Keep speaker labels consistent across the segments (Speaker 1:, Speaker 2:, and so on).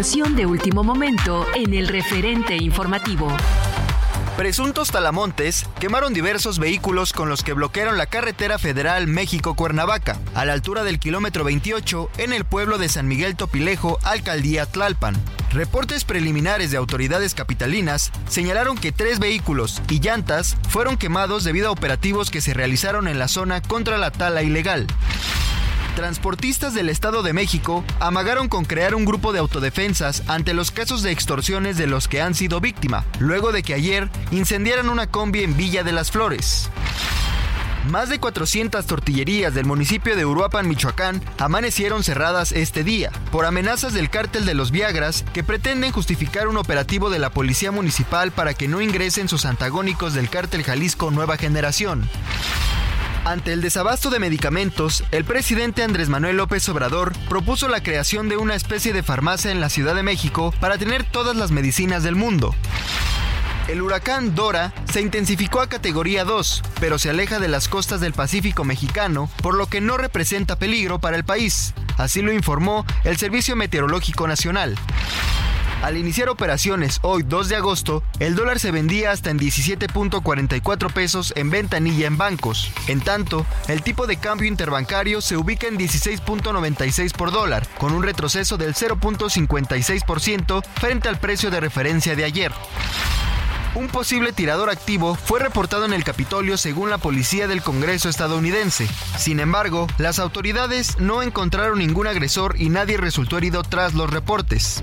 Speaker 1: De último momento en el referente informativo.
Speaker 2: Presuntos talamontes quemaron diversos vehículos con los que bloquearon la carretera federal México-Cuernavaca, a la altura del kilómetro 28 en el pueblo de San Miguel Topilejo, alcaldía Tlalpan. Reportes preliminares de autoridades capitalinas señalaron que tres vehículos y llantas fueron quemados debido a operativos que se realizaron en la zona contra la tala ilegal. Transportistas del Estado de México amagaron con crear un grupo de autodefensas ante los casos de extorsiones de los que han sido víctima, luego de que ayer incendiaran una combi en Villa de las Flores. Más de 400 tortillerías del municipio de Uruapan, Michoacán, amanecieron cerradas este día por amenazas del cártel de los Viagras que pretenden justificar un operativo de la policía municipal para que no ingresen sus antagónicos del cártel Jalisco Nueva Generación. Ante el desabasto de medicamentos, el presidente Andrés Manuel López Obrador propuso la creación de una especie de farmacia en la Ciudad de México para tener todas las medicinas del mundo. El huracán Dora se intensificó a categoría 2, pero se aleja de las costas del Pacífico mexicano, por lo que no representa peligro para el país. Así lo informó el Servicio Meteorológico Nacional. Al iniciar operaciones hoy 2 de agosto, el dólar se vendía hasta en 17.44 pesos en ventanilla en bancos. En tanto, el tipo de cambio interbancario se ubica en 16.96 por dólar, con un retroceso del 0.56% frente al precio de referencia de ayer. Un posible tirador activo fue reportado en el Capitolio según la policía del Congreso estadounidense. Sin embargo, las autoridades no encontraron ningún agresor y nadie resultó herido tras los reportes.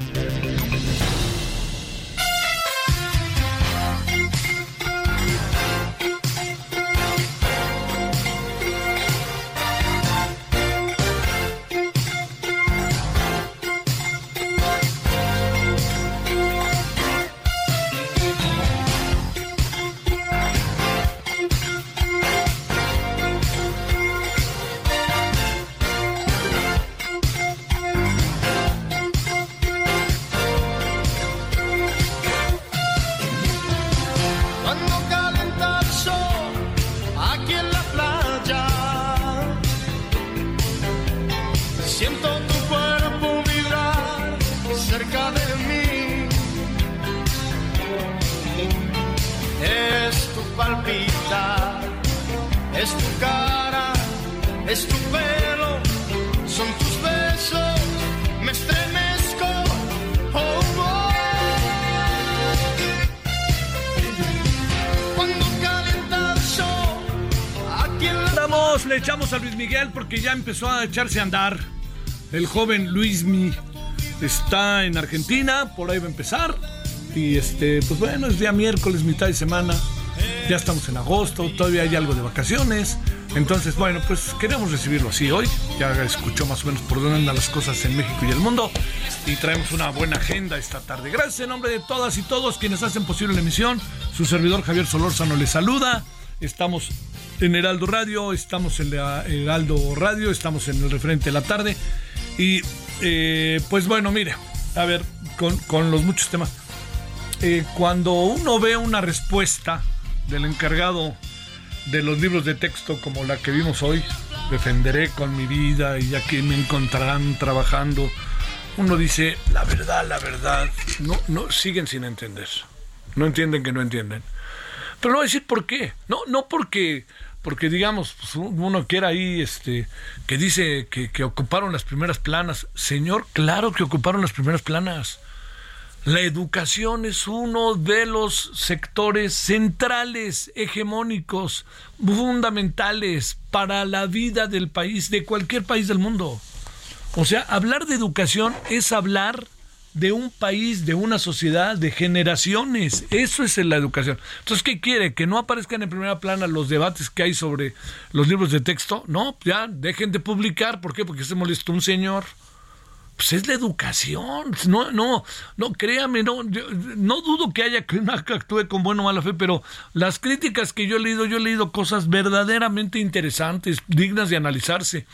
Speaker 3: Siento tu cuerpo vibrar cerca de mí. Es tu palpitar, es tu cara. es tu pelo, son tus besos, me estremezco. Oh, oh.
Speaker 4: Le echamos a Luis Miguel porque ya empezó a echarse a andar. El joven Luis Mi está en Argentina, por ahí va a empezar. Y este, pues bueno, es día miércoles, mitad de semana. Ya estamos en agosto, todavía hay algo de vacaciones. Entonces, bueno, pues queremos recibirlo así hoy. Ya escuchó más o menos por dónde andan las cosas en México y el mundo. Y traemos una buena agenda esta tarde. Gracias en nombre de todas y todos quienes hacen posible la emisión. Su servidor Javier Solórzano les saluda. Estamos en Heraldo Radio, estamos en Heraldo Radio, estamos en el referente de la tarde. Y eh, pues bueno, mire, a ver, con, con los muchos temas. Eh, cuando uno ve una respuesta del encargado de los libros de texto como la que vimos hoy, defenderé con mi vida y ya que me encontrarán trabajando, uno dice, la verdad, la verdad, no, no, siguen sin entender. No entienden que no entienden. Pero no voy a decir por qué. No, no porque, porque digamos, pues, uno quiera ahí, este, que dice que, que ocuparon las primeras planas. Señor, claro que ocuparon las primeras planas. La educación es uno de los sectores centrales, hegemónicos, fundamentales para la vida del país, de cualquier país del mundo. O sea, hablar de educación es hablar de un país, de una sociedad, de generaciones. Eso es la educación. Entonces, ¿qué quiere? ¿Que no aparezcan en primera plana los debates que hay sobre los libros de texto? No, ya, dejen de publicar. ¿Por qué? Porque se molestó un señor. Pues es la educación. No, no, no, créame, no, yo, no dudo que haya que actúe con buena o mala fe, pero las críticas que yo he leído, yo he leído cosas verdaderamente interesantes, dignas de analizarse.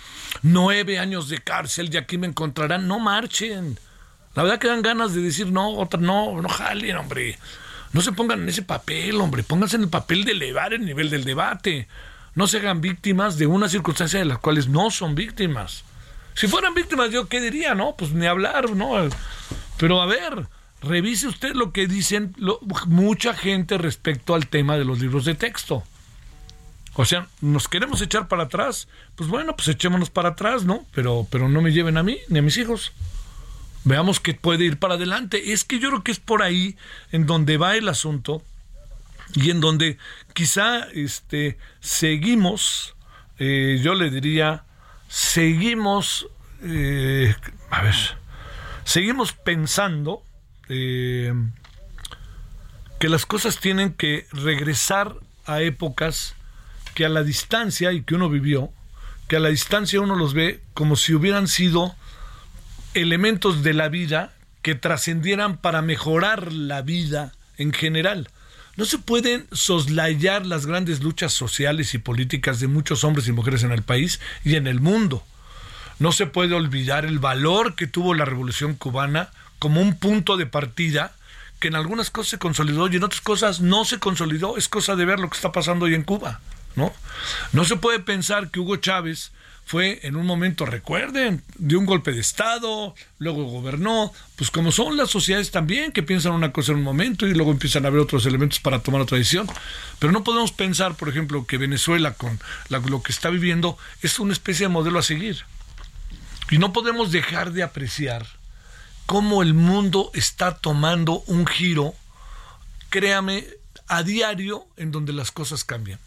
Speaker 4: Nueve años de cárcel, y aquí me encontrarán. No marchen. La verdad que dan ganas de decir, no, otra, no, no jalen, hombre. No se pongan en ese papel, hombre. Pónganse en el papel de elevar el nivel del debate. No se hagan víctimas de una circunstancia de las cuales no son víctimas. Si fueran víctimas, yo qué diría, ¿no? Pues ni hablar, ¿no? Pero a ver, revise usted lo que dicen lo, mucha gente respecto al tema de los libros de texto. O sea, nos queremos echar para atrás, pues bueno, pues echémonos para atrás, ¿no? Pero, pero no me lleven a mí ni a mis hijos. Veamos que puede ir para adelante. Es que yo creo que es por ahí en donde va el asunto y en donde quizá este, seguimos, eh, yo le diría, seguimos, eh, a ver, seguimos pensando eh, que las cosas tienen que regresar a épocas que a la distancia y que uno vivió, que a la distancia uno los ve como si hubieran sido elementos de la vida que trascendieran para mejorar la vida en general. No se pueden soslayar las grandes luchas sociales y políticas de muchos hombres y mujeres en el país y en el mundo. No se puede olvidar el valor que tuvo la Revolución cubana como un punto de partida que en algunas cosas se consolidó y en otras cosas no se consolidó. Es cosa de ver lo que está pasando hoy en Cuba. ¿no? No se puede pensar que Hugo Chávez fue en un momento, recuerden, dio un golpe de Estado, luego gobernó, pues como son las sociedades también, que piensan una cosa en un momento y luego empiezan a ver otros elementos para tomar otra decisión. Pero no podemos pensar, por ejemplo, que Venezuela con lo que está viviendo es una especie de modelo a seguir. Y no podemos dejar de apreciar cómo el mundo está tomando un giro, créame, a diario en donde las cosas cambian.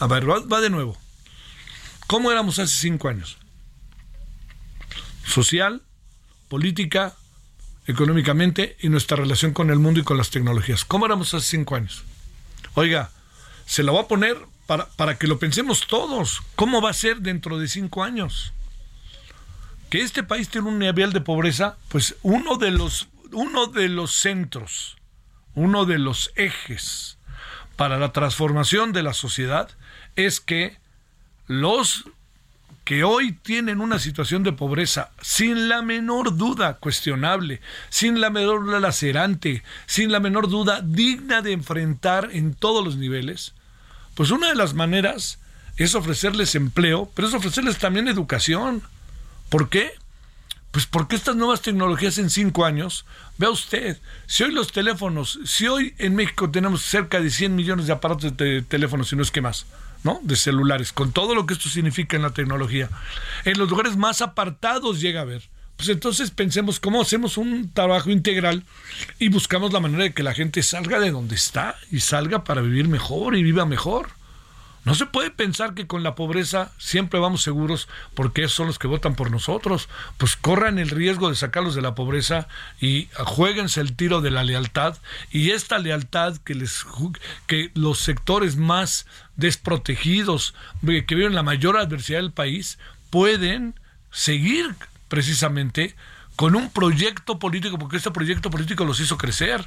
Speaker 4: A ver, va de nuevo. ¿Cómo éramos hace cinco años? Social, política, económicamente y nuestra relación con el mundo y con las tecnologías. ¿Cómo éramos hace cinco años? Oiga, se la voy a poner para, para que lo pensemos todos. ¿Cómo va a ser dentro de cinco años? Que este país tiene un nivel de pobreza, pues uno de los, uno de los centros, uno de los ejes para la transformación de la sociedad es que los que hoy tienen una situación de pobreza sin la menor duda cuestionable, sin la menor duda lacerante, sin la menor duda digna de enfrentar en todos los niveles, pues una de las maneras es ofrecerles empleo, pero es ofrecerles también educación. ¿Por qué? Pues porque estas nuevas tecnologías en cinco años, vea usted, si hoy los teléfonos, si hoy en México tenemos cerca de 100 millones de aparatos de teléfonos, si no es que más, ¿no? De celulares, con todo lo que esto significa en la tecnología. En los lugares más apartados llega a haber. Pues entonces pensemos cómo hacemos un trabajo integral y buscamos la manera de que la gente salga de donde está y salga para vivir mejor y viva mejor. No se puede pensar que con la pobreza siempre vamos seguros porque son los que votan por nosotros. Pues corran el riesgo de sacarlos de la pobreza y jueguense el tiro de la lealtad y esta lealtad que les que los sectores más desprotegidos que viven la mayor adversidad del país pueden seguir precisamente con un proyecto político porque este proyecto político los hizo crecer.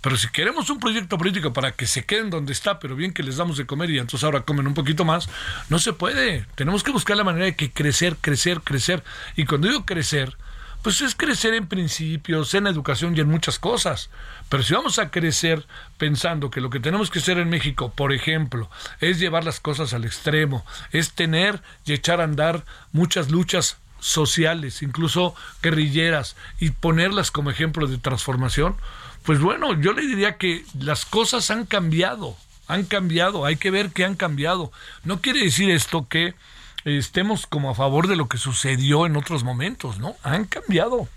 Speaker 4: Pero si queremos un proyecto político para que se queden donde está, pero bien que les damos de comer y entonces ahora comen un poquito más, no se puede. Tenemos que buscar la manera de que crecer, crecer, crecer. Y cuando digo crecer, pues es crecer en principios, en educación y en muchas cosas. Pero si vamos a crecer pensando que lo que tenemos que hacer en México, por ejemplo, es llevar las cosas al extremo, es tener y echar a andar muchas luchas sociales, incluso guerrilleras, y ponerlas como ejemplo de transformación, pues bueno, yo le diría que las cosas han cambiado, han cambiado, hay que ver que han cambiado. No quiere decir esto que estemos como a favor de lo que sucedió en otros momentos, ¿no? Han cambiado,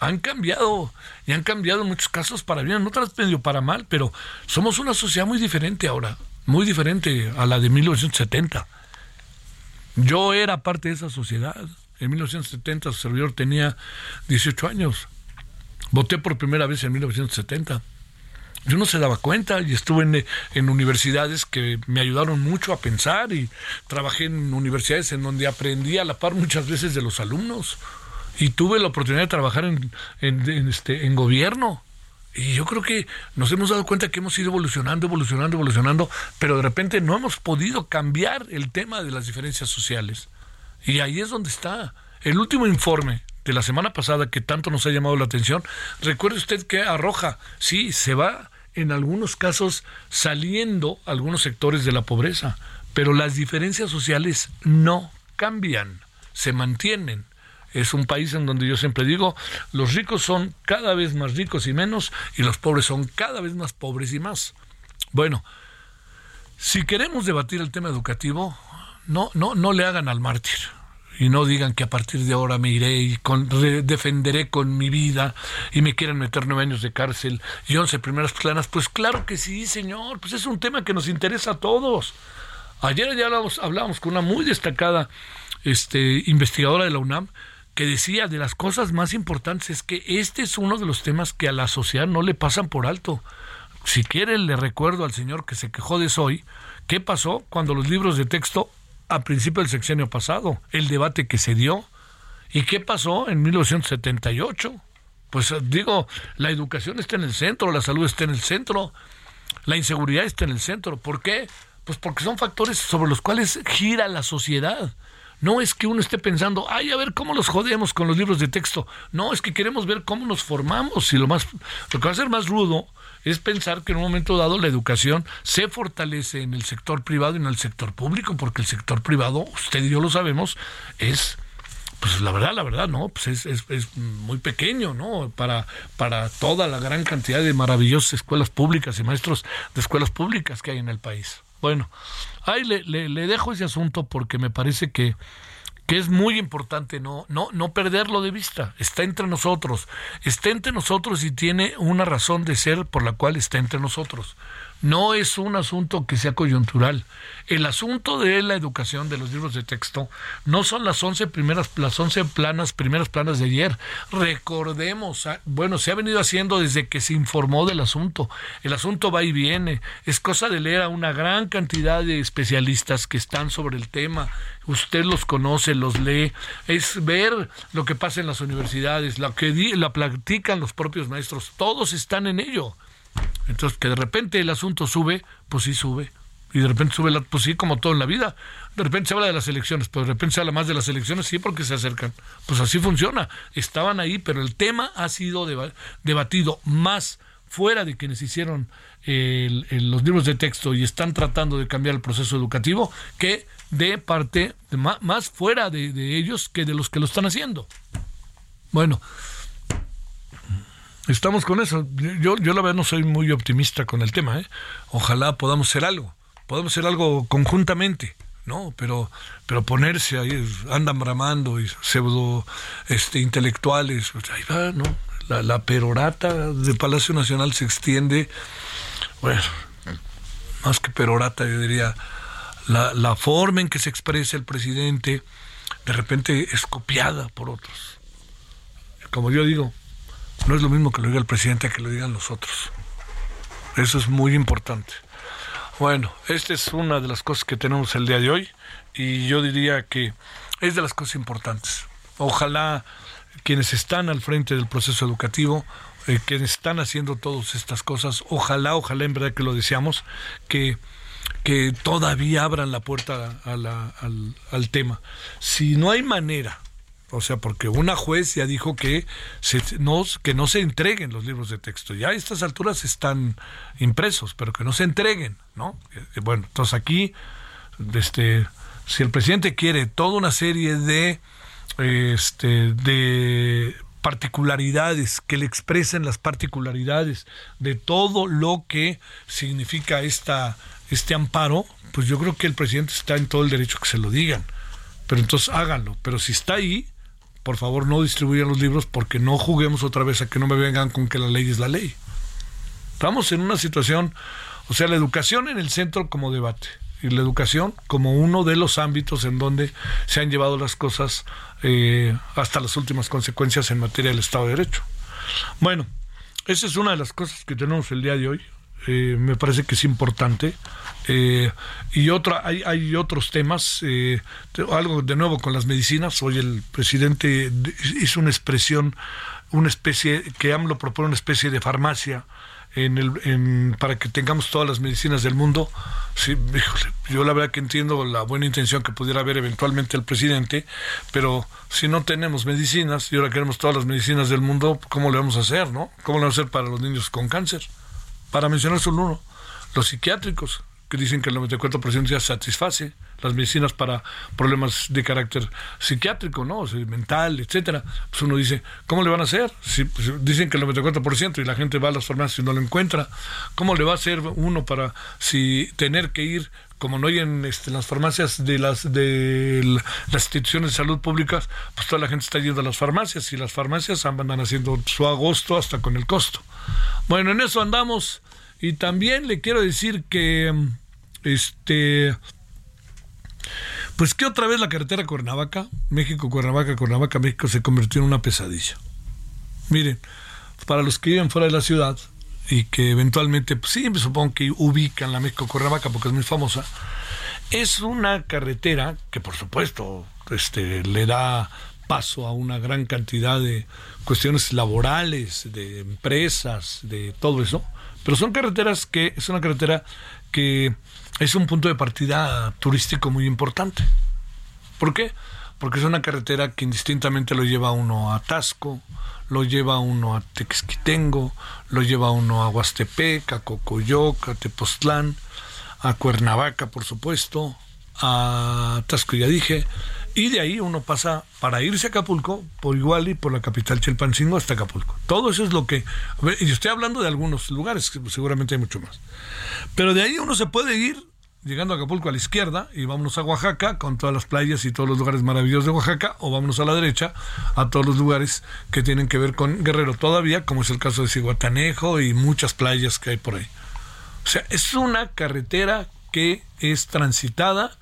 Speaker 4: han cambiado y han cambiado en muchos casos para bien, en otras medio para mal, pero somos una sociedad muy diferente ahora, muy diferente a la de 1970. Yo era parte de esa sociedad. En 1970 su servidor tenía 18 años. Voté por primera vez en 1970. Yo no se daba cuenta y estuve en, en, universidades que me ayudaron mucho a pensar y trabajé en universidades en donde aprendí a la par muchas veces de los alumnos y tuve la oportunidad de trabajar en, en, este, en gobierno. Y yo creo que nos hemos dado cuenta que hemos ido evolucionando, evolucionando, evolucionando, pero de repente no hemos podido cambiar el tema de las diferencias sociales. Y ahí es donde está. El último informe de la semana pasada que tanto nos ha llamado la atención, recuerde usted que arroja, sí, se va en algunos casos saliendo algunos sectores de la pobreza, pero las diferencias sociales no cambian, se mantienen. Es un país en donde yo siempre digo, los ricos son cada vez más ricos y menos, y los pobres son cada vez más pobres y más. Bueno, si queremos debatir el tema educativo, no, no, no le hagan al mártir y no digan que a partir de ahora me iré y defenderé con mi vida y me quieren meter nueve años de cárcel y once primeras planas. Pues claro que sí, señor, pues es un tema que nos interesa a todos. Ayer ya hablábamos, hablábamos con una muy destacada este, investigadora de la UNAM que decía de las cosas más importantes es que este es uno de los temas que a la sociedad no le pasan por alto. Si quiere, le recuerdo al señor que se quejó de eso hoy, ¿qué pasó cuando los libros de texto a principio del sexenio pasado, el debate que se dio. ¿Y qué pasó en 1978? Pues digo, la educación está en el centro, la salud está en el centro, la inseguridad está en el centro. ¿Por qué? Pues porque son factores sobre los cuales gira la sociedad. No es que uno esté pensando, ay, a ver cómo los jodemos con los libros de texto. No, es que queremos ver cómo nos formamos. Y lo más, lo que va a ser más rudo es pensar que en un momento dado la educación se fortalece en el sector privado y en el sector público, porque el sector privado, usted y yo lo sabemos, es pues la verdad, la verdad, no, pues es, es, es, muy pequeño, ¿no? Para, para toda la gran cantidad de maravillosas escuelas públicas y maestros de escuelas públicas que hay en el país. Bueno, ahí le, le, le dejo ese asunto porque me parece que que es muy importante no, no, no perderlo de vista. Está entre nosotros, está entre nosotros y tiene una razón de ser por la cual está entre nosotros. No es un asunto que sea coyuntural. El asunto de la educación de los libros de texto no son las once primeras, las once planas, primeras planas de ayer. Recordemos, ah, bueno, se ha venido haciendo desde que se informó del asunto. El asunto va y viene. Es cosa de leer a una gran cantidad de especialistas que están sobre el tema. Usted los conoce, los lee. Es ver lo que pasa en las universidades, lo que la platican los propios maestros. Todos están en ello. Entonces, que de repente el asunto sube, pues sí sube. Y de repente sube, la, pues sí, como todo en la vida. De repente se habla de las elecciones, pero de repente se habla más de las elecciones, sí, porque se acercan. Pues así funciona. Estaban ahí, pero el tema ha sido debatido más fuera de quienes hicieron los libros de texto y están tratando de cambiar el proceso educativo que de parte, más, fuera de, de ellos que de los que lo están haciendo. Bueno, Estamos con eso. Yo, yo la verdad no soy muy optimista con el tema. ¿eh? Ojalá podamos hacer algo. podemos hacer algo conjuntamente. No, pero, pero ponerse ahí, andan bramando y pseudo este, intelectuales, pues ahí va, ¿no? La, la perorata del Palacio Nacional se extiende, bueno, más que perorata, yo diría, la, la forma en que se expresa el presidente, de repente es copiada por otros. Como yo digo, no es lo mismo que lo diga el presidente que lo digan los otros. Eso es muy importante. Bueno, esta es una de las cosas que tenemos el día de hoy y yo diría que es de las cosas importantes. Ojalá quienes están al frente del proceso educativo, eh, quienes están haciendo todas estas cosas, ojalá, ojalá en verdad que lo deseamos, que, que todavía abran la puerta al, al tema. Si no hay manera o sea, porque una juez ya dijo que, no, que no se entreguen los libros de texto. Ya a estas alturas están impresos, pero que no se entreguen, ¿no? Eh, Bueno, entonces aquí, este, si el presidente quiere toda una serie de, este, de particularidades, que le expresen las particularidades de todo lo que significa esta, este amparo, pues yo creo que el presidente está en todo el derecho que se lo digan. Pero entonces háganlo. Pero si está ahí, por favor no distribuyan los libros porque no juguemos otra vez a que no me vengan con que la ley es la ley. Estamos en una situación, o sea, la educación en el centro como debate y la educación como uno de los ámbitos en donde se han llevado las cosas eh, hasta las últimas consecuencias en materia del Estado de Derecho. Bueno, esa es una de las cosas que tenemos el día de hoy. Eh, me parece que es importante. Eh, y otra, hay, hay otros temas, eh, algo de nuevo con las medicinas. Hoy el presidente de- hizo una expresión, una especie, que AMLO propone una especie de farmacia en el, en- para que tengamos todas las medicinas del mundo. Sí, yo la verdad que entiendo la buena intención que pudiera haber eventualmente el presidente, pero si no tenemos medicinas y ahora queremos todas las medicinas del mundo, ¿cómo le vamos a hacer, no? ¿Cómo le vamos a hacer para los niños con cáncer? Para mencionar solo uno, los psiquiátricos, que dicen que el 94% ya satisface las medicinas para problemas de carácter psiquiátrico, ¿no? O sea, mental, etcétera. Pues uno dice, ¿cómo le van a hacer? Si pues, dicen que el 94% y la gente va a las farmacias y no lo encuentra, ¿cómo le va a hacer uno para si tener que ir como no hay en este, las farmacias de las de las instituciones de salud públicas, pues toda la gente está yendo a las farmacias y las farmacias andan haciendo su agosto hasta con el costo. Bueno, en eso andamos y también le quiero decir que este pues que otra vez la carretera Cuernavaca, México, Cuernavaca, Cuernavaca, México se convirtió en una pesadilla. Miren, para los que viven fuera de la ciudad y que eventualmente, pues sí, supongo que ubican la México Cuernavaca porque es muy famosa, es una carretera que por supuesto este, le da paso a una gran cantidad de cuestiones laborales, de empresas, de todo eso, pero son carreteras que es una carretera que es un punto de partida turístico muy importante. ¿Por qué? Porque es una carretera que indistintamente lo lleva uno a Tasco, lo lleva uno a Texquitengo, lo lleva uno a Huastepec, a Cocoyoc, a Tepoztlán, a Cuernavaca, por supuesto, a Tasco dije, y de ahí uno pasa para irse a Acapulco por igual y por la capital Chilpancingo hasta Acapulco. Todo eso es lo que... Y estoy hablando de algunos lugares, seguramente hay mucho más. Pero de ahí uno se puede ir llegando a Acapulco a la izquierda y vámonos a Oaxaca con todas las playas y todos los lugares maravillosos de Oaxaca o vámonos a la derecha a todos los lugares que tienen que ver con Guerrero todavía, como es el caso de Cihuatanejo y muchas playas que hay por ahí. O sea, es una carretera que es transitada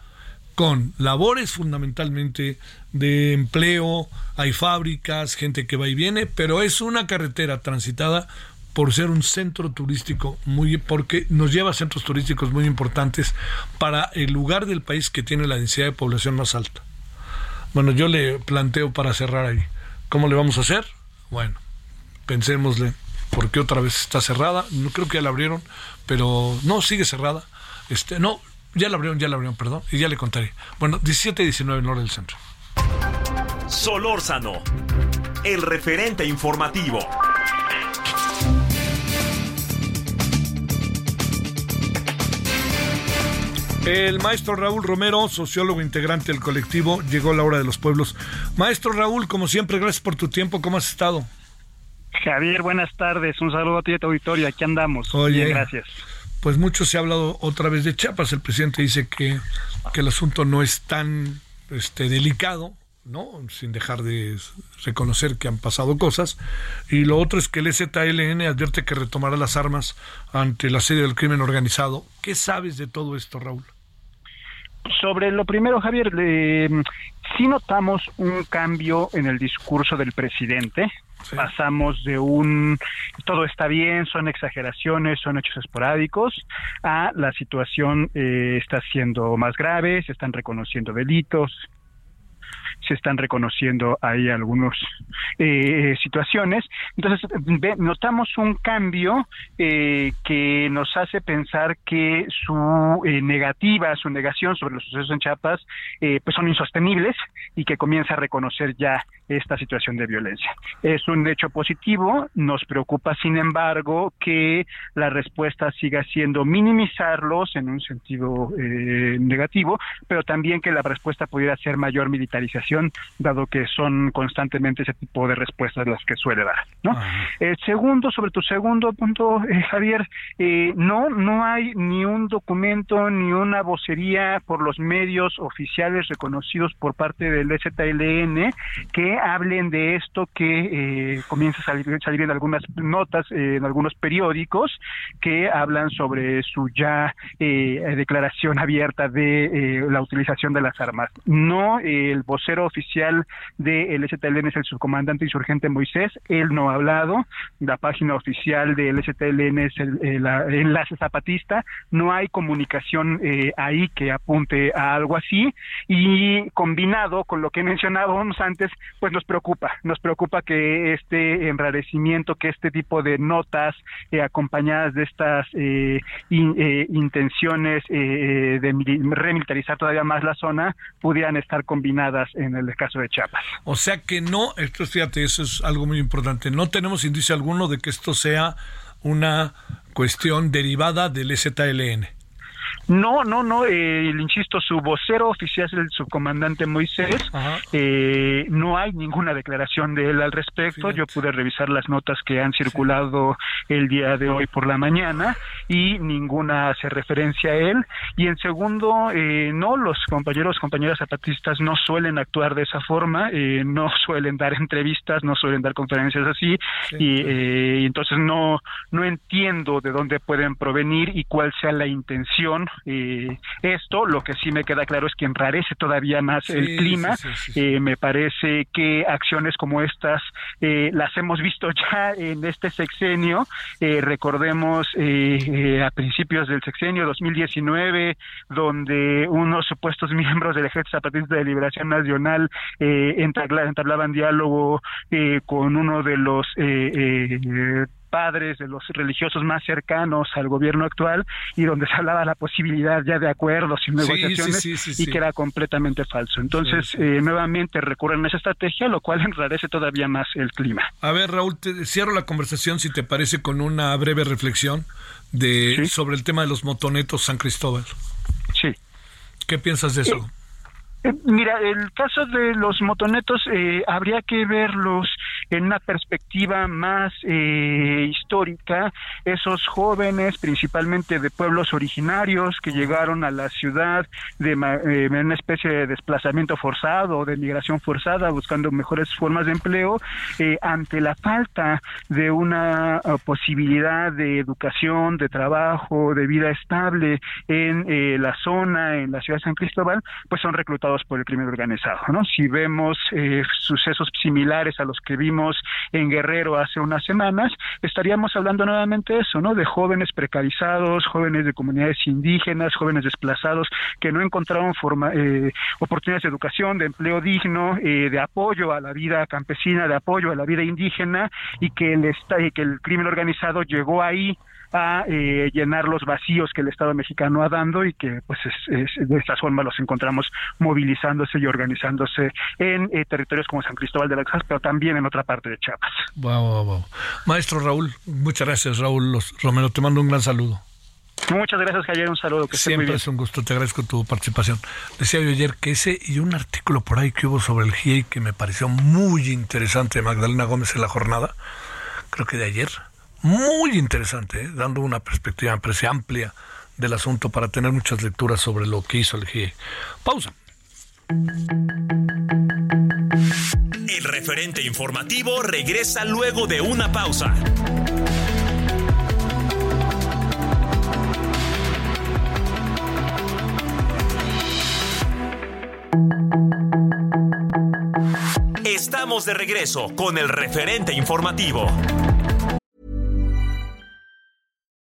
Speaker 4: con labores fundamentalmente de empleo, hay fábricas, gente que va y viene, pero es una carretera transitada por ser un centro turístico muy porque nos lleva a centros turísticos muy importantes para el lugar del país que tiene la densidad de población más alta. Bueno, yo le planteo para cerrar ahí. ¿Cómo le vamos a hacer? Bueno, pensémosle, porque otra vez está cerrada. No creo que ya la abrieron, pero no, sigue cerrada. Este, no, ya la abrieron, ya la abrieron, perdón, y ya le contaré. Bueno, 17 y 19 en hora del centro.
Speaker 5: Solórzano, el referente informativo.
Speaker 4: El maestro Raúl Romero, sociólogo integrante del colectivo, llegó la hora de los pueblos. Maestro Raúl, como siempre, gracias por tu tiempo. ¿Cómo has estado?
Speaker 6: Javier, buenas tardes. Un saludo a ti y a tu auditorio. Aquí andamos.
Speaker 4: Oye.
Speaker 6: Bien, gracias.
Speaker 4: pues mucho se ha hablado otra vez de Chiapas. El presidente dice que, que el asunto no es tan este, delicado, ¿no? Sin dejar de reconocer que han pasado cosas. Y lo otro es que el ZLN advierte que retomará las armas ante la sede del crimen organizado. ¿Qué sabes de todo esto, Raúl?
Speaker 6: Sobre lo primero, Javier, eh, sí notamos un cambio en el discurso del presidente. Pasamos de un todo está bien, son exageraciones, son hechos esporádicos, a la situación eh, está siendo más grave, se están reconociendo delitos, se están reconociendo ahí algunas eh, situaciones. Entonces, notamos un cambio eh, que nos hace pensar que su eh, negativa, su negación sobre los sucesos en Chiapas, pues son insostenibles y que comienza a reconocer ya esta situación de violencia. Es un hecho positivo, nos preocupa, sin embargo, que la respuesta siga siendo minimizarlos en un sentido negativo, pero también que la respuesta pudiera ser mayor militarización dado que son constantemente ese tipo de respuestas las que suele dar. ¿no? El segundo, sobre tu segundo punto, eh, Javier, eh, no, no hay ni un documento ni una vocería por los medios oficiales reconocidos por parte del ZLN que hablen de esto que eh, comienza a salir, salir en algunas notas, en algunos periódicos que hablan sobre su ya declaración abierta de la utilización de las armas. No el vocero oficial del STLN es el subcomandante insurgente Moisés, él no ha hablado, la página oficial del STLN es el, enlace zapatista, no hay comunicación eh, ahí que apunte a algo así. Y combinado con lo que mencionábamos antes, pues nos preocupa, nos preocupa que este enrarecimiento, que este tipo de notas eh, acompañadas de estas eh, intenciones de remilitarizar todavía más la zona pudieran estar combinadas en el caso de Chiapas.
Speaker 4: O sea que no, esto fíjate, eso es algo muy importante, no tenemos indicio alguno de que esto sea una cuestión derivada del ZLN.
Speaker 6: No, no, no, eh, insisto, su vocero oficial es el subcomandante Moisés. Eh, no hay ninguna declaración de él al respecto. Yo pude revisar las notas que han circulado el día de hoy por la mañana y ninguna hace referencia a él. Y en segundo, eh, no, los compañeros, compañeras zapatistas no suelen actuar de esa forma, eh, no suelen dar entrevistas, no suelen dar conferencias así. y, eh, y entonces no, no entiendo de dónde pueden provenir y cuál sea la intención eh, esto. Lo que sí me queda claro es que enrarece todavía más el clima. Eh, me parece que acciones como estas eh, las hemos visto ya en este sexenio. recordemos a principios del sexenio 2019, donde unos supuestos miembros del Ejército Zapatista de Liberación Nacional entablaban diálogo con uno de los padres de los religiosos más cercanos al gobierno actual y donde se hablaba la posibilidad ya de acuerdos y negociaciones y que era completamente falso. Entonces, eh, nuevamente recurren a esa estrategia, lo cual enrarece todavía más el clima.
Speaker 4: A ver, Raúl, te cierro la conversación, si te parece, con una breve reflexión de sobre el tema de los motonetos San Cristóbal.
Speaker 6: Sí.
Speaker 4: ¿Qué piensas de eso?
Speaker 6: Eh, eh, mira, el caso de los motonetos eh, habría que verlos en una perspectiva más eh, histórica. Esos jóvenes, principalmente de pueblos originarios, que llegaron a la ciudad de una especie de desplazamiento forzado, de migración forzada, buscando mejores formas de empleo, ante la falta de una posibilidad de educación, de trabajo, de vida estable en la zona, en la ciudad de San Cristóbal, pues son reclutados por el crimen organizado. ¿no? Si vemos eh, sucesos similares a los que vimos en Guerrero hace unas semanas, estaríamos hablando nuevamente de eso, ¿no? de jóvenes precarizados, jóvenes de comunidades indígenas, jóvenes desplazados que no encontraron forma, eh, oportunidades de educación, de empleo digno, eh, de apoyo a la vida campesina, de apoyo a la vida indígena y que el, que el crimen organizado llegó ahí a eh, llenar los vacíos que el Estado mexicano ha dado y que pues es, de esta forma los encontramos movilizándose y organizándose en eh, territorios como San Cristóbal de las Casas, pero también en otra parte de Chiapas.
Speaker 4: Maestro Raúl, muchas gracias Raúl Los, Romero, te mando un gran saludo.
Speaker 6: Muchas gracias, Javier. Un saludo.
Speaker 4: Que Siempre es un gusto. Te agradezco tu participación. Decía yo ayer que ese y un artículo por ahí que hubo sobre el GIEI que me pareció muy interesante, Magdalena Gómez, en la jornada, creo que de ayer, muy interesante, ¿eh? dando una perspectiva, me amplia del asunto para tener muchas lecturas sobre lo que hizo el GIE. Pausa.
Speaker 5: El referente informativo regresa luego de una pausa. Estamos de regreso con el referente informativo.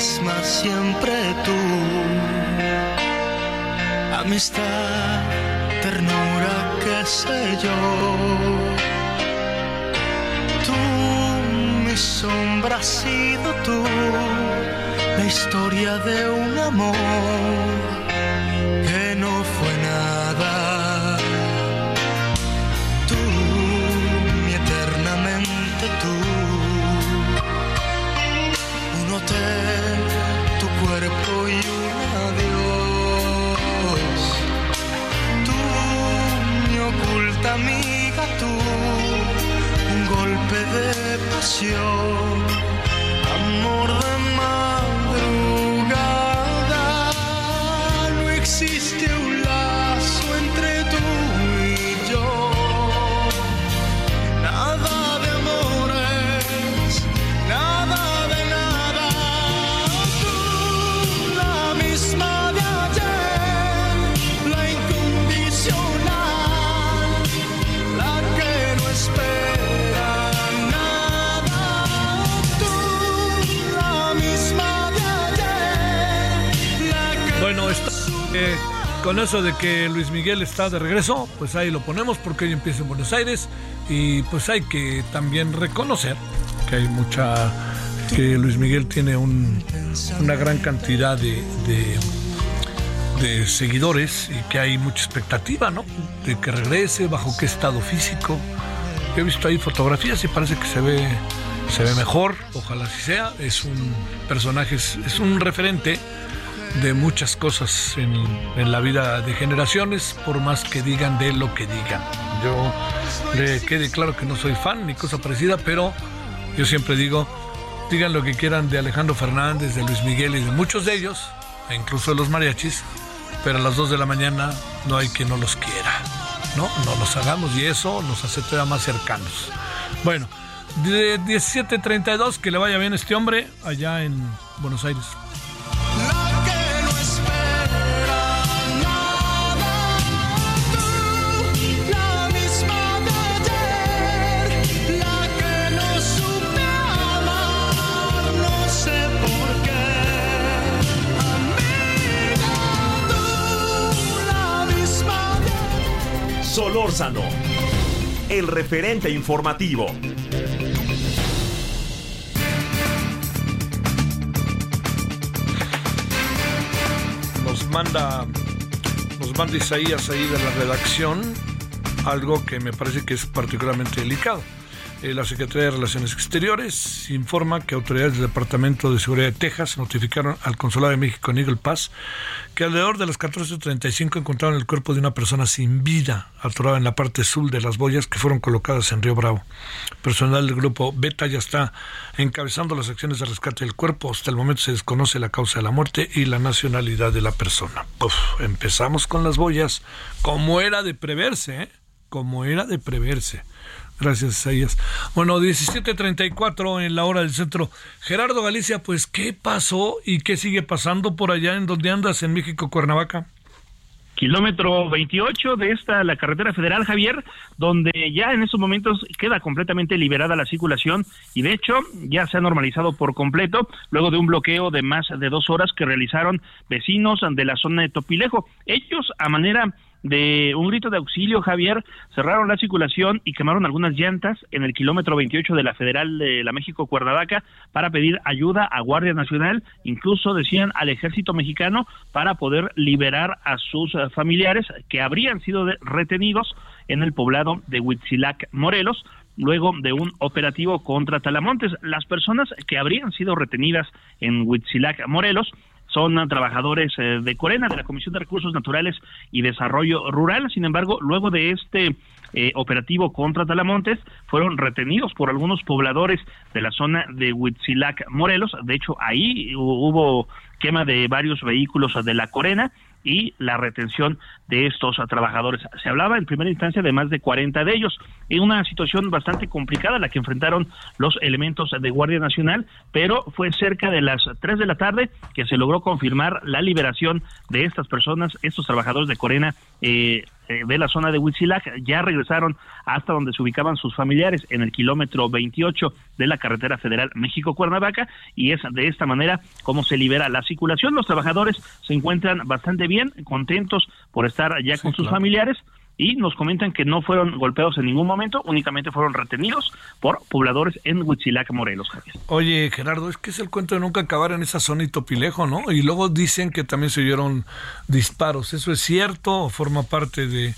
Speaker 3: Siempre tú. Amistad, ternura, qué sé yo. Tú, mi sombra has sido tú. La historia de un amor que no fue nada. Tú, mi eternamente tú un hotel, amiga, tú, un golpe de pasión, amor de madrugada.
Speaker 4: Con eso de que Luis Miguel está de regreso, pues ahí lo ponemos porque hoy empieza en Buenos Aires y pues hay que también reconocer que hay mucha que Luis Miguel tiene un- una gran cantidad de, seguidores y que hay mucha expectativa, ¿no? De que regrese, bajo qué estado físico. He visto ahí fotografías y parece que se ve se ve mejor, ojalá así sea. Es un personaje, es un referente de muchas cosas en, la vida de generaciones, por más que digan de lo que digan. Yo le quede claro que no soy fan ni cosa parecida, pero yo siempre digo, digan lo que quieran de Alejandro Fernández, de Luis Miguel y de muchos de ellos, e incluso de los mariachis, pero a las 2 de la mañana no hay quien no los quiera. No, no los hagamos y eso nos hace todavía más cercanos. Bueno, de 17.32, que le vaya bien este hombre allá en Buenos Aires.
Speaker 5: Solórzano, el referente informativo.
Speaker 4: nos manda nos manda Isaías ahí de la redacción algo que me parece que es particularmente delicado. Eh, la Secretaría de Relaciones Exteriores informa que autoridades del Departamento de Seguridad de Texas notificaron al Consulado de México en Eagle Pass que alrededor de las 14.35 encontraron el cuerpo de una persona sin vida atorada en la parte sur de las boyas que fueron colocadas en Río Bravo. Personal del grupo Beta ya está encabezando las acciones de rescate del cuerpo. Hasta el momento se desconoce la causa de la muerte y la nacionalidad de la persona. Empezamos con las boyas, como era de preverse, ¿eh? como era de preverse. Gracias, Isaías. Bueno, 17.34 en la hora del centro. Gerardo Galicia, pues, ¿qué pasó y qué sigue pasando por allá en donde andas, en México, Cuernavaca?
Speaker 7: kilómetro 28 de esta, la carretera federal Javier, donde ya en estos momentos queda completamente liberada la circulación y de hecho ya se ha normalizado por completo luego de un bloqueo de más de dos horas que realizaron vecinos de la zona de Topilejo. Ellos a manera de un grito de auxilio, Javier, cerraron la circulación y quemaron algunas llantas en el kilómetro 28 de la Federal de la México Cuernavaca para pedir ayuda a Guardia Nacional, incluso decían al ejército mexicano para poder liberar a sus eh, familiares que habrían sido retenidos en el poblado de Huitzilac, Morelos, luego de un operativo contra Talamontes. Las personas que habrían sido retenidas en Huitzilac, Morelos, son trabajadores eh, de Corena, de la Comisión de Recursos Naturales y Desarrollo Rural. Sin embargo, luego de este eh, operativo contra Talamontes, fueron retenidos por algunos pobladores de la zona de Huitzilac, Morelos. De hecho, ahí hubo quema de varios vehículos de la Corena y la retención de estos trabajadores. Se hablaba en primera instancia de más de 40 de ellos, en una situación bastante complicada la que enfrentaron los elementos de Guardia Nacional, pero fue cerca de las 3 de la tarde que se logró confirmar la liberación de estas personas, estos trabajadores de Corena, eh, eh, de la zona de Huitzilac ya regresaron hasta donde se ubicaban sus familiares en el kilómetro 28 de la carretera federal México-Cuernavaca y es de esta manera como se libera la circulación. Los trabajadores se encuentran bastante bien, contentos por estar ya con sus familiares y nos comentan que no fueron golpeados en ningún momento, únicamente fueron retenidos por pobladores en Huitzilac, Morelos,
Speaker 4: Oye, Gerardo, es que es el cuento de nunca acabar en esa zona y Topilejo, ¿no? Y luego dicen que también se oyeron disparos. ¿Eso es cierto o forma parte de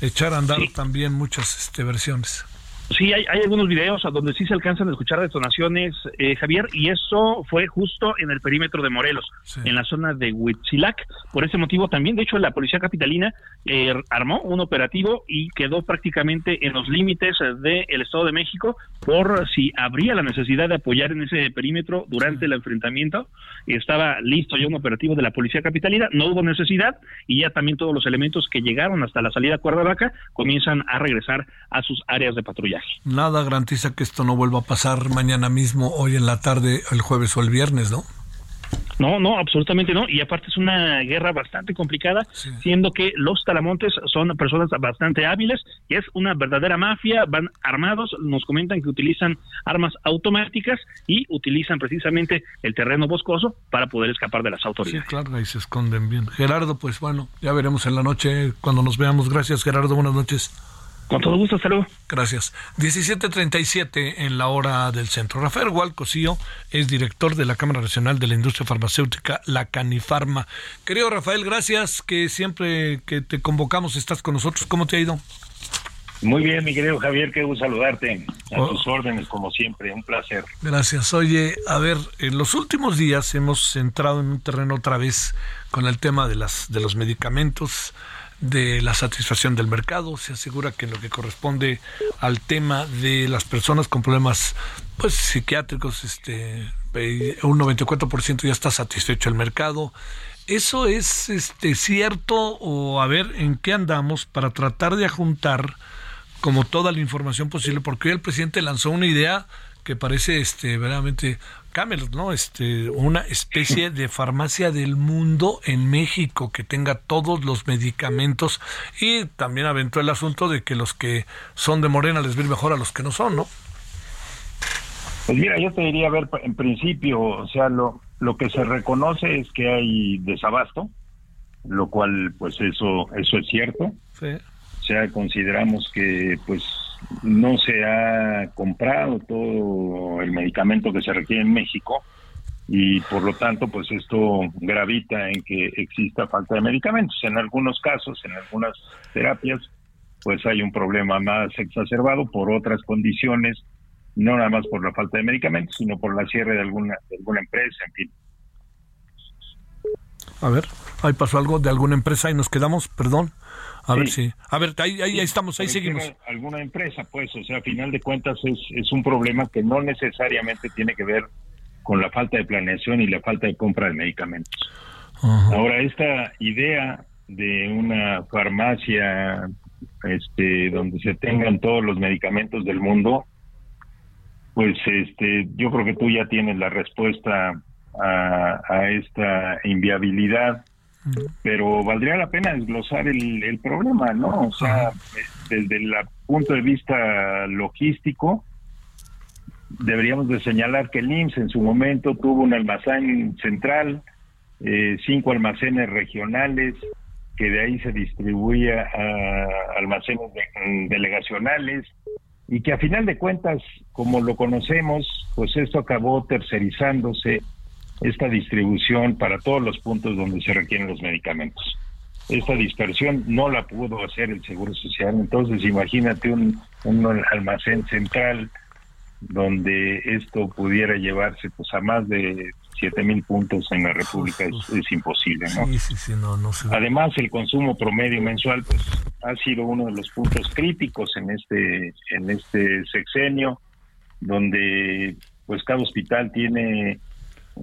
Speaker 4: echar a andar también muchas este, versiones?
Speaker 7: Sí, hay, algunos videos a donde sí se alcanzan a escuchar detonaciones, eh, Javier, y eso fue justo en el perímetro de Morelos, en la zona de Huitzilac. Por ese motivo también, de hecho, la policía capitalina eh, armó un operativo y quedó prácticamente en los límites del Estado de México por si habría la necesidad de apoyar en ese perímetro durante el enfrentamiento. Estaba listo ya un operativo de la policía capitalina, no hubo necesidad y ya también todos los elementos que llegaron hasta la salida a Cuernavaca comienzan a regresar a sus áreas de
Speaker 4: Nada garantiza que esto no vuelva a pasar mañana mismo, hoy en la tarde, el jueves o el viernes, ¿no?
Speaker 7: No, no, absolutamente no. Y aparte es una guerra bastante complicada, siendo que los talamontes son personas bastante hábiles y es una verdadera mafia, van armados, nos comentan que utilizan armas automáticas y utilizan precisamente el terreno boscoso para poder escapar de las autoridades.
Speaker 4: Sí, claro, ahí se esconden bien. Gerardo, pues bueno, ya veremos en la noche cuando nos veamos. Gracias, Gerardo, buenas noches.
Speaker 7: Con todo gusto, salud.
Speaker 4: Gracias. 17.37 en la hora del centro. Rafael Hualcosío es director de la Cámara Nacional de la Industria Farmacéutica, la Canifarma. Querido Rafael, gracias que siempre que te convocamos estás con nosotros. ¿Cómo te ha ido?
Speaker 8: Muy bien, mi querido Javier, qué gusto saludarte. A oh. tus órdenes, como siempre, un placer.
Speaker 4: Gracias. Oye, a ver, en los últimos días hemos entrado en un terreno otra vez con el tema de, las, de los medicamentos de la satisfacción del mercado, se asegura que en lo que corresponde al tema de las personas con problemas pues psiquiátricos, este un 94% ya está satisfecho el mercado. ¿Eso es este cierto o a ver en qué andamos para tratar de ajuntar como toda la información posible? Porque hoy el presidente lanzó una idea que parece este verdaderamente Camelot, ¿no? Este, una especie de farmacia del mundo en México que tenga todos los medicamentos y también aventó el asunto de que los que son de Morena les viene mejor a los que no son, ¿no?
Speaker 8: Pues mira, yo te diría, a ver, en principio, o sea, lo, lo que se reconoce es que hay desabasto, lo cual, pues eso, eso es cierto. Sí. O sea, consideramos que, pues, no se ha comprado todo el medicamento que se requiere en México y por lo tanto pues esto gravita en que exista falta de medicamentos. En algunos casos, en algunas terapias, pues hay un problema más exacerbado por otras condiciones, no nada más por la falta de medicamentos, sino por la cierre de alguna, de alguna empresa, en fin.
Speaker 4: A ver, ahí pasó algo de alguna empresa y nos quedamos, perdón. A ver si. A ver, ahí, ahí, estamos, ahí seguimos.
Speaker 8: Alguna empresa, pues, o sea, a final de cuentas es, es un problema que no necesariamente tiene que ver con la falta de planeación y la falta de compra de medicamentos. Ahora, esta idea de una farmacia este, donde se tengan todos los medicamentos del mundo, pues este, yo creo que tú ya tienes la respuesta a, a esta inviabilidad pero valdría la pena desglosar el, el problema, ¿no? O sea, desde el punto de vista logístico, deberíamos de señalar que el IMSS en su momento tuvo un almacén central, eh, cinco almacenes regionales, que de ahí se distribuía a almacenes delegacionales y que a final de cuentas, como lo conocemos, pues esto acabó tercerizándose esta distribución para todos los puntos donde se requieren los medicamentos. Esta dispersión no la pudo hacer el Seguro Social, entonces imagínate un, un almacén central donde esto pudiera llevarse pues a más de siete mil puntos en la República es, imposible, ¿no?
Speaker 4: Sí, sí, sí, no, no
Speaker 8: Además, el consumo promedio mensual pues ha sido uno de los puntos críticos en este en este sexenio, donde pues cada hospital tiene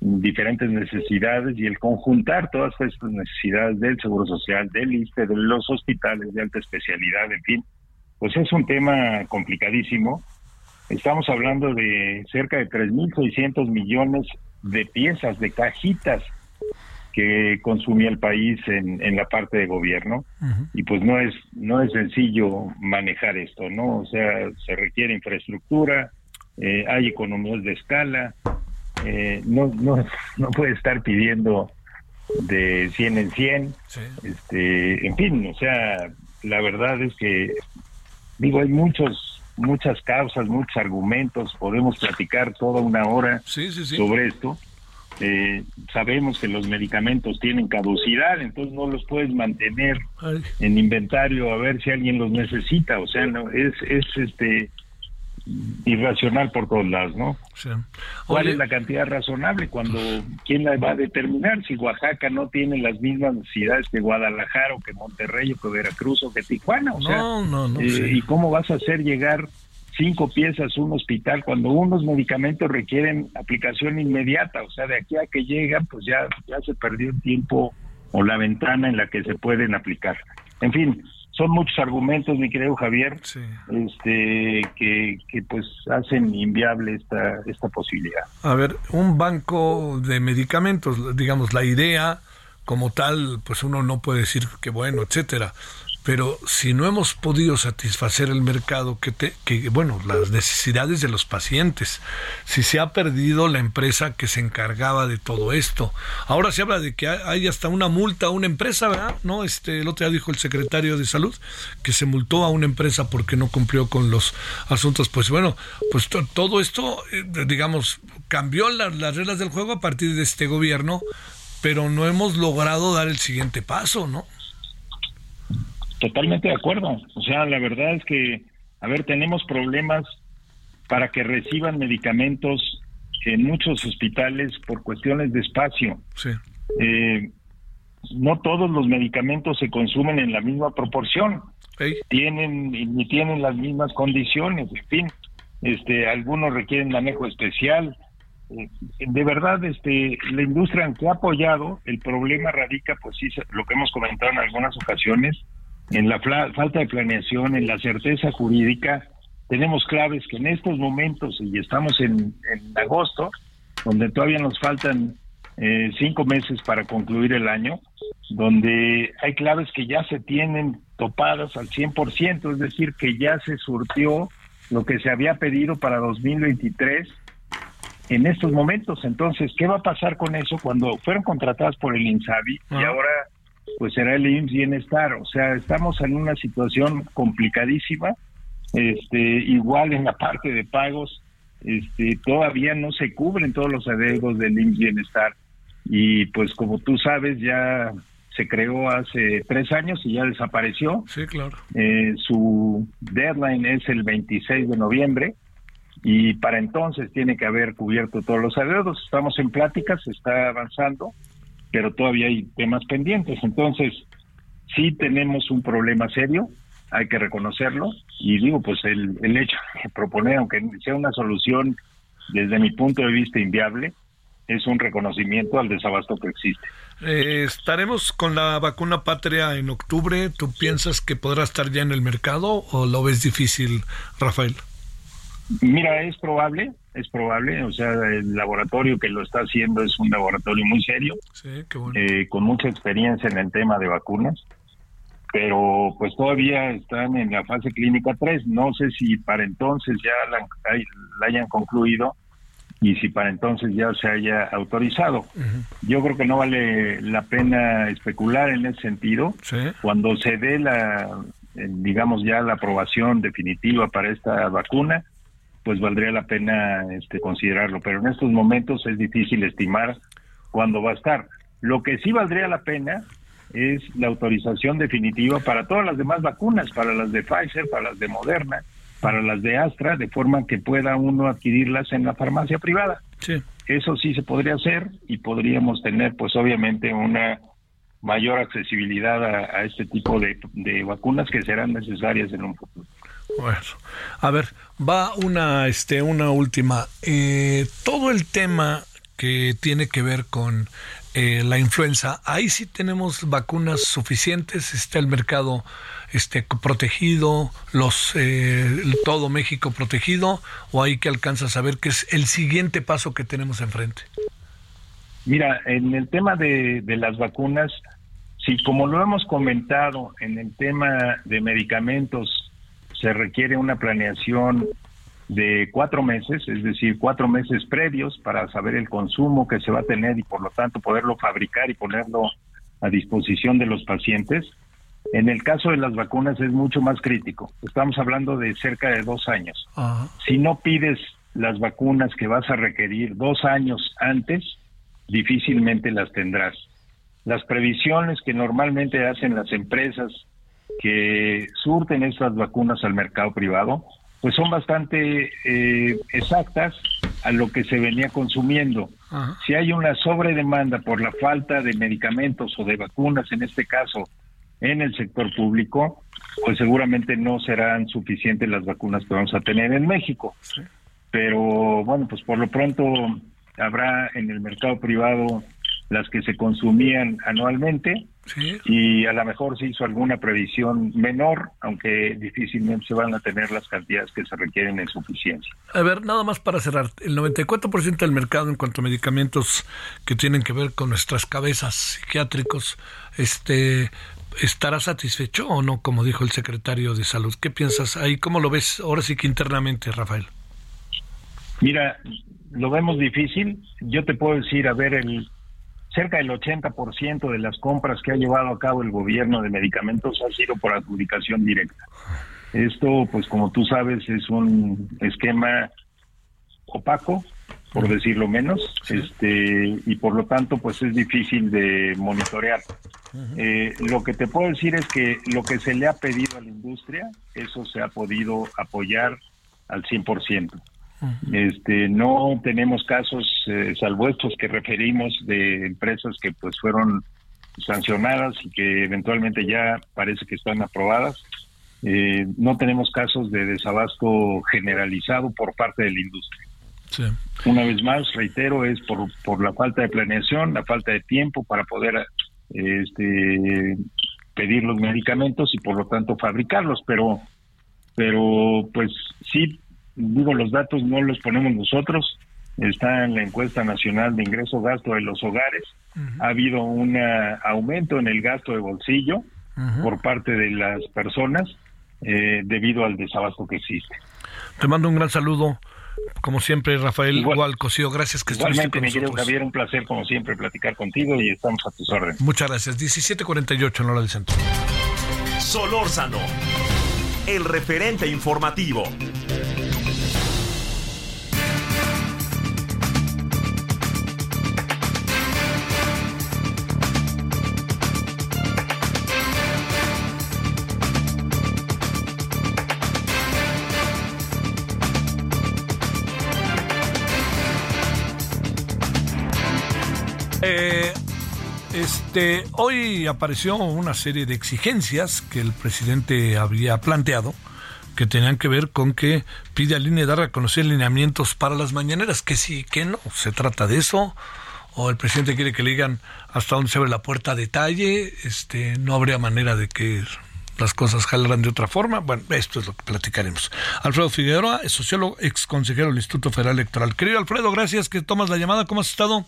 Speaker 8: diferentes necesidades y el conjuntar todas estas necesidades del Seguro Social, del ISTE, de los hospitales de alta especialidad, en fin, pues es un tema complicadísimo. Estamos hablando de cerca de 3.600 millones de piezas, de cajitas que consumía el país en, en la parte de gobierno. Y pues no es no es sencillo manejar esto no o sea se requiere infraestructura eh, hay economías de escala eh, no no no puede estar pidiendo de 100 en 100 este en fin o sea la verdad es que digo hay muchos muchas causas, muchos argumentos, podemos platicar toda una hora sobre esto. Eh, sabemos que los medicamentos tienen caducidad, entonces no los puedes mantener en inventario a ver si alguien los necesita, o sea, no es es este irracional por todos lados, ¿no? ¿Cuál es la cantidad razonable cuando quién la va a determinar si Oaxaca no tiene las mismas necesidades que Guadalajara o que Monterrey o que Veracruz o que Tijuana? O sea,
Speaker 4: no, no, no,
Speaker 8: eh, ¿y cómo vas a hacer llegar cinco piezas a un hospital cuando unos medicamentos requieren aplicación inmediata? O sea, de aquí a que llegan, pues ya ya se perdió el tiempo o la ventana en la que se pueden aplicar. En fin, son muchos argumentos, mi querido Javier, este, que, que, pues hacen inviable esta, esta posibilidad.
Speaker 4: A ver, un banco de medicamentos, digamos, la idea como tal, pues uno no puede decir que bueno, etcétera pero si no hemos podido satisfacer el mercado, que, te, que bueno, las necesidades de los pacientes, si se ha perdido la empresa que se encargaba de todo esto, ahora se habla de que hay hasta una multa a una empresa, ¿verdad? No, este, el otro día dijo el secretario de salud que se multó a una empresa porque no cumplió con los asuntos, pues bueno, pues todo esto, eh, digamos, cambió las reglas del juego a partir de este gobierno, pero no hemos logrado dar el siguiente paso, ¿no?
Speaker 8: Totalmente de acuerdo. O sea, la verdad es que, a ver, tenemos problemas para que reciban medicamentos en muchos hospitales por cuestiones de espacio.
Speaker 4: Sí.
Speaker 8: Eh, no todos los medicamentos se consumen en la misma proporción. Tienen ni tienen las mismas condiciones, en fin. Este, algunos requieren manejo especial. Eh, de verdad, este, la industria que ha apoyado, el problema radica, pues sí, lo que hemos comentado en algunas ocasiones, en la falta de planeación, en la certeza jurídica. Tenemos claves que en estos momentos, y estamos en, agosto, donde todavía nos faltan eh, cinco meses para concluir el año, donde hay claves que ya se tienen topadas al 100%, es decir, que ya se surtió lo que se había pedido para 2023 en estos momentos. Entonces, ¿qué va a pasar con eso cuando fueron contratadas por el INSABI y ahora pues será el IMSS Bienestar. O sea, estamos en una situación complicadísima. Este, igual en la parte de pagos, este, todavía no se cubren todos los adeudos del IMSS Bienestar. Y pues como tú sabes, ya se creó hace tres años y ya desapareció.
Speaker 4: Sí, claro.
Speaker 8: Eh, su deadline es el 26 de noviembre y para entonces tiene que haber cubierto todos los adeudos. Estamos en pláticas, se está avanzando pero todavía hay temas pendientes. Entonces, sí tenemos un problema serio, hay que reconocerlo, y digo, pues el, el hecho de proponer, aunque sea una solución desde mi punto de vista inviable, es un reconocimiento al desabasto que existe.
Speaker 4: Eh, ¿Estaremos con la vacuna patria en octubre? ¿Tú piensas que podrá estar ya en el mercado o lo ves difícil, Rafael?
Speaker 8: Mira, es probable, es probable, o sea, el laboratorio que lo está haciendo es un laboratorio muy serio, eh, con mucha experiencia en el tema de vacunas, pero pues todavía están en la fase clínica 3, no sé si para entonces ya la, la hayan concluido y si para entonces ya se haya autorizado. Yo creo que no vale la pena especular en ese sentido. Cuando se dé la, digamos ya la aprobación definitiva para esta vacuna, pues valdría la pena este, considerarlo. Pero en estos momentos es difícil estimar cuándo va a estar. Lo que sí valdría la pena es la autorización definitiva para todas las demás vacunas, para las de Pfizer, para las de Moderna, para las de Astra, de forma que pueda uno adquirirlas en la farmacia privada.
Speaker 4: Sí.
Speaker 8: Eso sí se podría hacer y podríamos tener, pues obviamente, una mayor accesibilidad a, este tipo de, vacunas que serán necesarias en un futuro.
Speaker 4: Bueno, a ver, va una, este, una última. Eh, todo el tema que tiene que ver con eh, la influenza, ahí sí tenemos vacunas suficientes, está el mercado este protegido, los eh, todo México protegido, o hay que alcanza a saber qué es el siguiente paso que tenemos enfrente?
Speaker 8: Mira, en el tema de, de las vacunas, si como lo hemos comentado en el tema de medicamentos, se requiere una planeación de cuatro meses, es decir, cuatro meses previos para saber el consumo que se va a tener y por lo tanto poderlo fabricar y ponerlo a disposición de los pacientes. En el caso de las vacunas es mucho más crítico. Estamos hablando de cerca de dos años. Si no pides las vacunas que vas a requerir dos años antes, difícilmente las tendrás. Las previsiones que normalmente hacen las empresas que surten estas vacunas al mercado privado, pues son bastante eh, exactas a lo que se venía consumiendo. Si hay una sobredemanda por la falta de medicamentos o de vacunas, en este caso, en el sector público, pues seguramente no serán suficientes las vacunas que vamos a tener en México. Pero bueno, pues por lo pronto habrá en el mercado privado las que se consumían anualmente y a lo mejor se hizo alguna previsión menor, aunque difícilmente se van a tener las cantidades que se requieren en suficiencia.
Speaker 4: A ver, nada más para cerrar, el 94% del mercado en cuanto a medicamentos que tienen que ver con nuestras cabezas psiquiátricos, este ¿Estará satisfecho o no, como dijo el secretario de Salud? ¿Qué piensas ahí? ¿Cómo lo ves ahora sí que internamente, Rafael?
Speaker 8: Mira, lo vemos difícil. Yo te puedo decir, a ver, el cerca del 80% de las compras que ha llevado a cabo el gobierno de medicamentos ha sido por adjudicación directa. Esto, pues como tú sabes, es un esquema opaco, por decirlo menos, este y por lo tanto, pues es difícil de monitorear. Eh, lo que te puedo decir es que lo que se le ha pedido a la industria, eso se ha podido apoyar al 100%. Este, no tenemos casos, eh, salvo estos que referimos de empresas que pues fueron sancionadas y que eventualmente ya parece que están aprobadas. Eh, no tenemos casos de desabasto generalizado por parte de la industria. Una vez más, reitero, es por, por la falta de planeación, la falta de tiempo para poder este, pedir los medicamentos y por lo tanto fabricarlos, pero, pero pues sí, digo, los datos no los ponemos nosotros, está en la encuesta nacional de ingreso-gasto de los hogares, ha habido un aumento en el gasto de bolsillo por parte de las personas eh, debido al desabasto que existe.
Speaker 4: Te mando un gran saludo. Como siempre, Rafael Igual, Cosío, gracias que
Speaker 8: estuviste con mi querido Javier, un placer como siempre platicar contigo y estamos a tus órdenes.
Speaker 4: Muchas gracias. 17:48 en hora del centro.
Speaker 5: Solórzano, el referente informativo.
Speaker 4: Este, hoy apareció una serie de exigencias que el presidente había planteado que tenían que ver con que pide al INE dar a conocer lineamientos para las mañaneras, que sí, que no, se trata de eso, o el presidente quiere que le digan hasta dónde se abre la puerta a detalle, este, no habría manera de que las cosas jalarán de otra forma. Bueno, esto es lo que platicaremos. Alfredo Figueroa es sociólogo, ex consejero del Instituto Federal Electoral. Querido Alfredo, gracias que tomas la llamada. ¿Cómo has estado?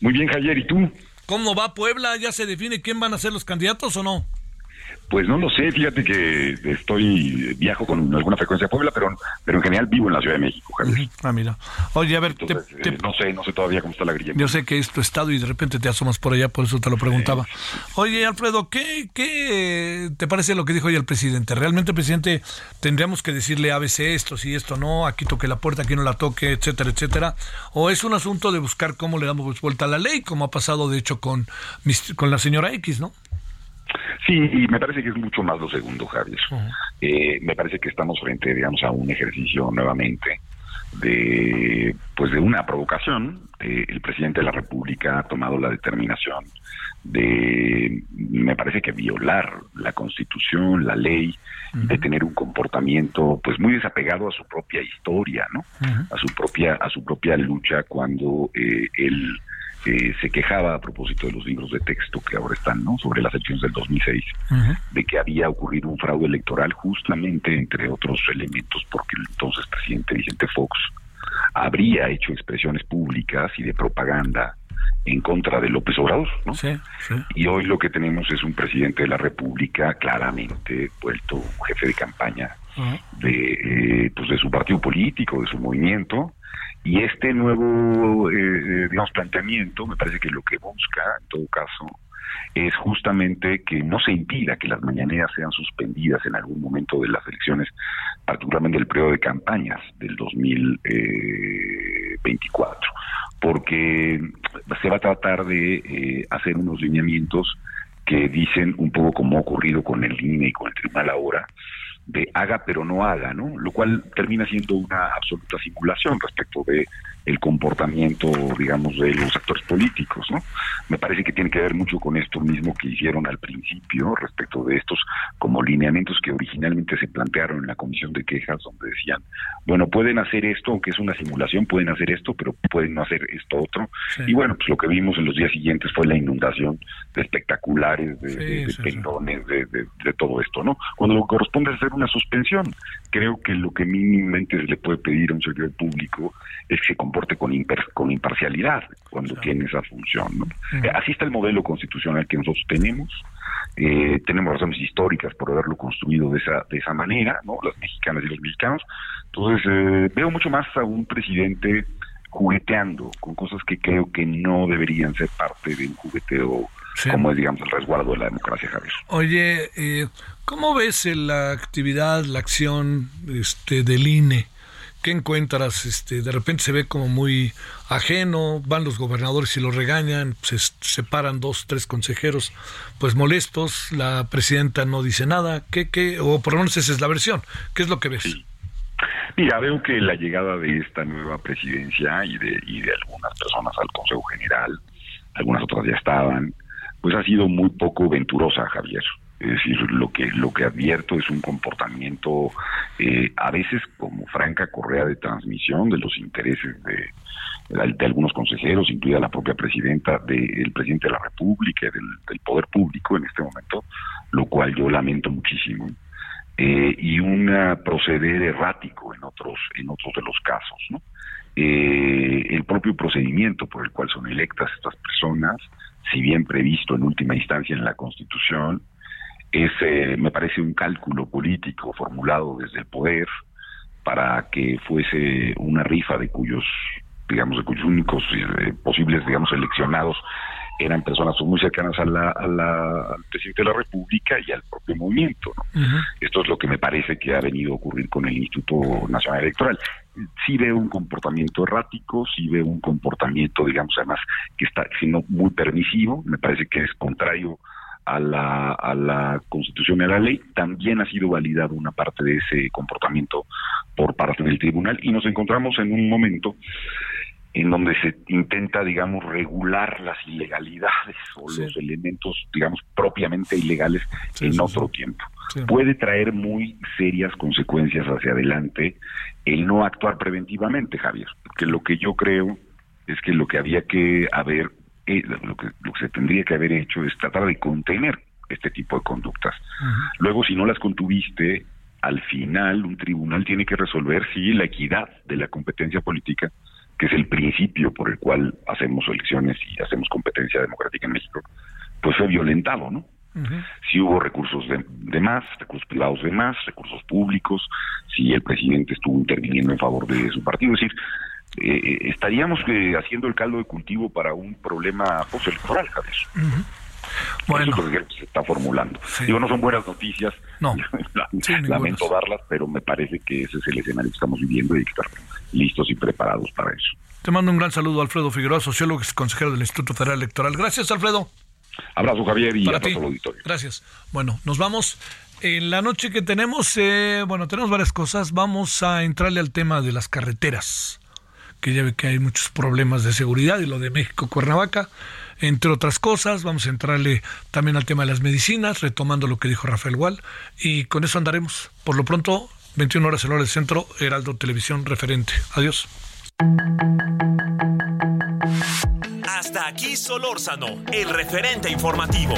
Speaker 9: Muy bien, Javier, ¿y tú?
Speaker 4: ¿Cómo va Puebla? ¿Ya se define quién van a ser los candidatos o no?
Speaker 9: Pues no lo sé, fíjate que estoy, viajo con alguna frecuencia a Puebla, pero, pero en general vivo en la Ciudad de México, Javier.
Speaker 4: Ah, mira. Oye, a ver,
Speaker 9: eh, no sé, no sé todavía cómo está la grilla.
Speaker 4: Yo sé que es tu estado y de repente te asomas por allá, por eso te lo preguntaba. Oye, Alfredo, ¿qué, ¿qué te parece lo que dijo hoy el presidente? ¿Realmente presidente tendríamos que decirle ABC esto, si esto no, aquí toque la puerta, aquí no la toque, etcétera, etcétera? ¿O es un asunto de buscar cómo le damos vuelta a la ley, como ha pasado de hecho con, con la señora X, ¿no?
Speaker 9: Sí, y me parece que es mucho más lo segundo, Javier. Eh, me parece que estamos frente, digamos, a un ejercicio nuevamente de, pues, de una provocación. Eh, el presidente de la República ha tomado la determinación de, me parece que violar la Constitución, la ley, de tener un comportamiento, pues, muy desapegado a su propia historia, ¿no? A su propia, a su propia lucha cuando eh, él se quejaba a propósito de los libros de texto que ahora están, ¿no? Sobre las elecciones del 2006, de que había ocurrido un fraude electoral justamente, entre otros elementos, porque el entonces presidente Vicente Fox habría hecho expresiones públicas y de propaganda en contra de López Obrador, ¿no? Y hoy lo que tenemos es un presidente de la República claramente vuelto jefe de campaña de, eh, pues de su partido político, de su movimiento, y este nuevo, eh, eh, digamos, planteamiento me parece que lo que busca, en todo caso, es justamente que no se impida que las mañaneras sean suspendidas en algún momento de las elecciones, particularmente el periodo de campañas del 2024, porque se va a tratar de eh, hacer unos lineamientos que dicen un poco como ha ocurrido con el INE y con el tribunal ahora, de haga pero no haga, ¿no? Lo cual termina siendo una absoluta simulación respecto de el comportamiento, digamos, de los actores políticos, ¿no? Me parece que tiene que ver mucho con esto mismo que hicieron al principio respecto de estos como lineamientos que originalmente se plantearon en la comisión de quejas, donde decían, bueno, pueden hacer esto, aunque es una simulación, pueden hacer esto, pero pueden no hacer esto otro. Y bueno, pues lo que vimos en los días siguientes fue la inundación de espectaculares, de, de, de, todo esto, ¿no? Cuando lo corresponde hacer una suspensión, creo que lo que mínimamente se le puede pedir a un servidor público es que se con, con imparcialidad cuando tiene esa función. Eh, así está el modelo constitucional que nosotros tenemos. Eh, tenemos razones históricas por haberlo construido de esa, de esa manera, ¿no? las mexicanas y los mexicanos. Entonces, eh, veo mucho más a un presidente jugueteando con cosas que creo que no deberían ser parte de un jugueteo como es, digamos, el resguardo de la democracia, Javier.
Speaker 4: Oye, ¿cómo ves la actividad, la acción este, del INE? ¿Qué encuentras? Este, de repente se ve como muy ajeno, van los gobernadores y lo regañan, se separan dos, tres consejeros pues molestos, la presidenta no dice nada, ¿qué, qué? o por lo menos esa es la versión, ¿qué es lo que ves?
Speaker 9: Mira, veo que la llegada de esta nueva presidencia y de, y de algunas personas al Consejo General, algunas otras ya estaban, pues ha sido muy poco venturosa, Javier. Es decir, lo que, lo que advierto es un comportamiento eh, a veces como franca correa de transmisión de los intereses de, de, algunos consejeros, incluida la propia presidenta del presidente de la República, del, del, poder público en este momento, lo cual yo lamento muchísimo. Eh, y un proceder errático en otros, en otros de los casos, ¿no? Eh, el propio procedimiento por el cual son electas estas personas, si bien previsto en última instancia en la Constitución, es, eh, me parece, un cálculo político formulado desde el poder para que fuese una rifa de cuyos, digamos, de cuyos únicos eh, posibles, digamos, seleccionados eran personas muy cercanas a la, al presidente de la República y al propio movimiento. Esto es lo que me parece que ha venido a ocurrir con el Instituto Nacional Electoral. Sí veo un comportamiento errático, sí veo un comportamiento, digamos, además, que está siendo muy permisivo, me parece que es contrario a la, a la Constitución y a la ley, también ha sido validado una parte de ese comportamiento por parte del tribunal. Y nos encontramos en un momento en donde se intenta, digamos, regular las ilegalidades o los elementos, digamos, propiamente ilegales en otro tiempo. Puede traer muy serias consecuencias hacia adelante el no actuar preventivamente, Javier, porque lo que yo creo es que lo que había que haber eh, lo, que, lo que se tendría que haber hecho es tratar de contener este tipo de conductas. Luego, si no las contuviste, al final un tribunal tiene que resolver si la equidad de la competencia política, que es el principio por el cual hacemos elecciones y hacemos competencia democrática en México, pues fue violentado, ¿no? Si hubo recursos de, de, más, recursos privados de más, recursos públicos, si el presidente estuvo interviniendo en favor de su partido. Es decir, eh, estaríamos eh, haciendo el caldo de cultivo para un problema postelectoral, Javier. Bueno, Eso es lo que se está formulando. Digo, no son buenas noticias, no. lamento darlas, pero me parece que ese es el escenario que estamos viviendo y hay que estar listos y preparados para eso.
Speaker 4: Te mando un gran saludo, Alfredo Figueroa, sociólogo y consejero del Instituto Federal Electoral. Gracias, Alfredo.
Speaker 9: Abrazo, Javier, y para abrazo auditorio.
Speaker 4: Gracias. Bueno, nos vamos. En la noche que tenemos, eh, bueno, tenemos varias cosas. Vamos a entrarle al tema de las carreteras que ya ve que hay muchos problemas de seguridad y lo de México Cuernavaca, entre otras cosas. Vamos a entrarle también al tema de las medicinas, retomando lo que dijo Rafael Gual, y con eso andaremos. Por lo pronto, 21 horas en hora del centro, Heraldo Televisión referente. Adiós.
Speaker 5: Hasta aquí Solórzano, el referente informativo.